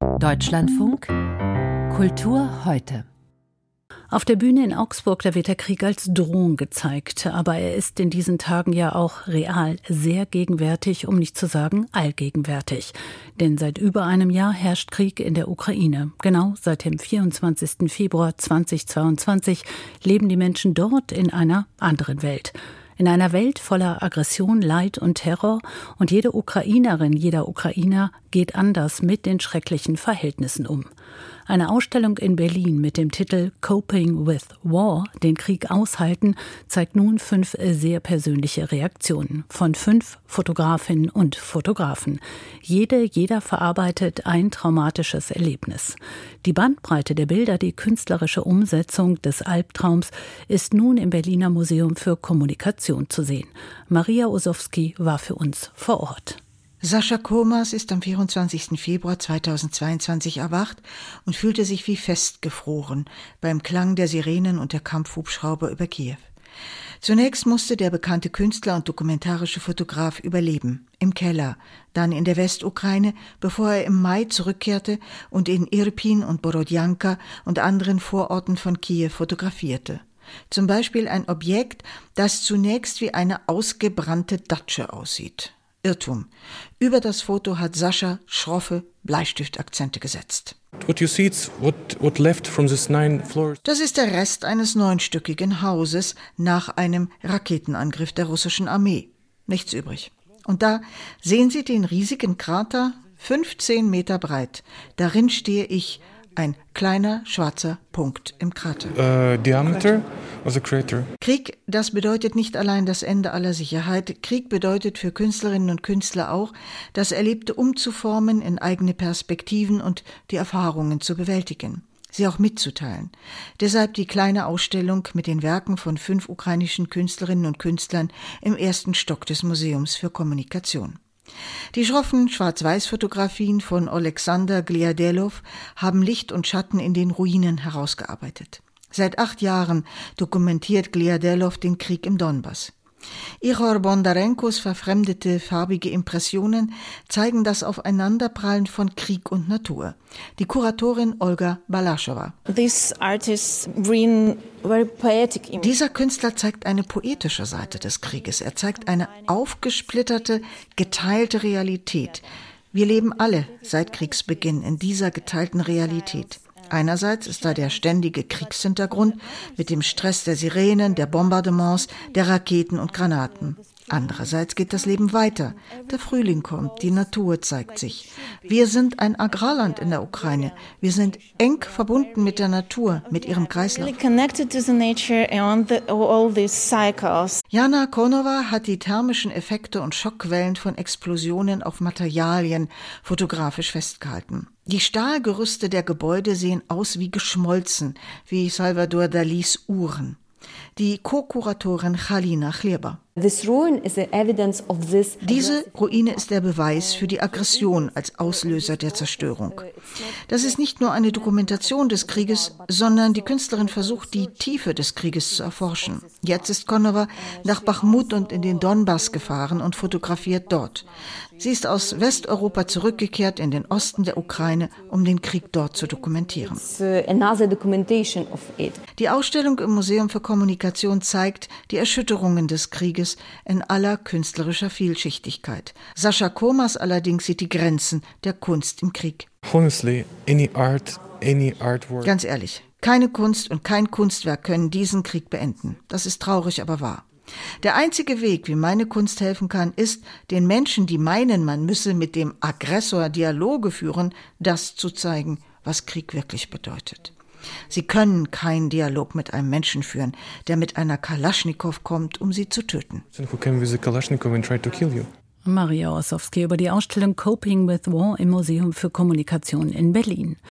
Deutschlandfunk Kultur heute. Auf der Bühne in Augsburg, da wird der Krieg als Drohung gezeigt, aber er ist in diesen Tagen ja auch real sehr gegenwärtig, um nicht zu sagen allgegenwärtig. Denn seit über einem Jahr herrscht Krieg in der Ukraine. Genau seit dem 24. Februar 2022 leben die Menschen dort in einer anderen Welt. In einer Welt voller Aggression, Leid und Terror und jede Ukrainerin, jeder Ukrainer geht anders mit den schrecklichen Verhältnissen um. Eine Ausstellung in Berlin mit dem Titel Coping with War, den Krieg aushalten, zeigt nun fünf sehr persönliche Reaktionen von fünf Fotografinnen und Fotografen. Jede, jeder verarbeitet ein traumatisches Erlebnis. Die Bandbreite der Bilder, die künstlerische Umsetzung des Albtraums ist nun im Berliner Museum für Kommunikation zu sehen. Maria Osowski war für uns vor Ort. Sascha Komas ist am 24. Februar 2022 erwacht und fühlte sich wie festgefroren beim Klang der Sirenen und der Kampfhubschrauber über Kiew. Zunächst musste der bekannte Künstler und dokumentarische Fotograf überleben, im Keller, dann in der Westukraine, bevor er im Mai zurückkehrte und in Irpin und Borodjanka und anderen Vororten von Kiew fotografierte. Zum Beispiel ein Objekt, das zunächst wie eine ausgebrannte Datsche aussieht. Irrtum. Über das Foto hat Sascha schroffe Bleistiftakzente gesetzt. Das ist der Rest eines neunstöckigen Hauses nach einem Raketenangriff der russischen Armee. Nichts übrig. Und da sehen Sie den riesigen Krater, 15 Meter breit. Darin stehe ich, ein kleiner schwarzer Punkt im Krater. Uh, diameter. Krieg, das bedeutet nicht allein das Ende aller Sicherheit. Krieg bedeutet für Künstlerinnen und Künstler auch, das Erlebte umzuformen in eigene Perspektiven und die Erfahrungen zu bewältigen sie auch mitzuteilen. Deshalb die kleine Ausstellung mit den Werken von fünf ukrainischen Künstlerinnen und Künstlern im ersten Stock des Museums für Kommunikation. Die schroffen Schwarz-Weiß-Fotografien von Alexander Gliadelov haben Licht und Schatten in den Ruinen herausgearbeitet. Seit acht Jahren dokumentiert Gliadelov den Krieg im Donbass. Ihor Bondarenkos verfremdete farbige Impressionen zeigen das Aufeinanderprallen von Krieg und Natur. Die Kuratorin Olga Balaschowa. Dieser Künstler zeigt eine poetische Seite des Krieges. Er zeigt eine aufgesplitterte, geteilte Realität. Wir leben alle seit Kriegsbeginn in dieser geteilten Realität. Einerseits ist da der ständige Kriegshintergrund mit dem Stress der Sirenen, der Bombardements, der Raketen und Granaten. Andererseits geht das Leben weiter. Der Frühling kommt, die Natur zeigt sich. Wir sind ein Agrarland in der Ukraine. Wir sind eng verbunden mit der Natur, mit ihrem Kreislauf. Jana Konova hat die thermischen Effekte und Schockwellen von Explosionen auf Materialien fotografisch festgehalten. Die Stahlgerüste der Gebäude sehen aus wie geschmolzen, wie Salvador Dalis Uhren. Die Co-Kuratorin Khalina Chleba. Diese Ruine ist der Beweis für die Aggression als Auslöser der Zerstörung. Das ist nicht nur eine Dokumentation des Krieges, sondern die Künstlerin versucht, die Tiefe des Krieges zu erforschen. Jetzt ist Konova nach Bachmut und in den Donbass gefahren und fotografiert dort. Sie ist aus Westeuropa zurückgekehrt in den Osten der Ukraine, um den Krieg dort zu dokumentieren. Die Ausstellung im Museum für Kommunikation zeigt die Erschütterungen des Krieges in aller künstlerischer Vielschichtigkeit. Sascha Komas allerdings sieht die Grenzen der Kunst im Krieg. Honestly, any art, any artwork. Ganz ehrlich, keine Kunst und kein Kunstwerk können diesen Krieg beenden. Das ist traurig, aber wahr. Der einzige Weg, wie meine Kunst helfen kann, ist, den Menschen, die meinen, man müsse mit dem Aggressor Dialoge führen, das zu zeigen, was Krieg wirklich bedeutet. Sie können keinen Dialog mit einem Menschen führen, der mit einer Kalaschnikow kommt, um sie zu töten. Maria Ossowski über die Ausstellung Coping with War im Museum für Kommunikation in Berlin.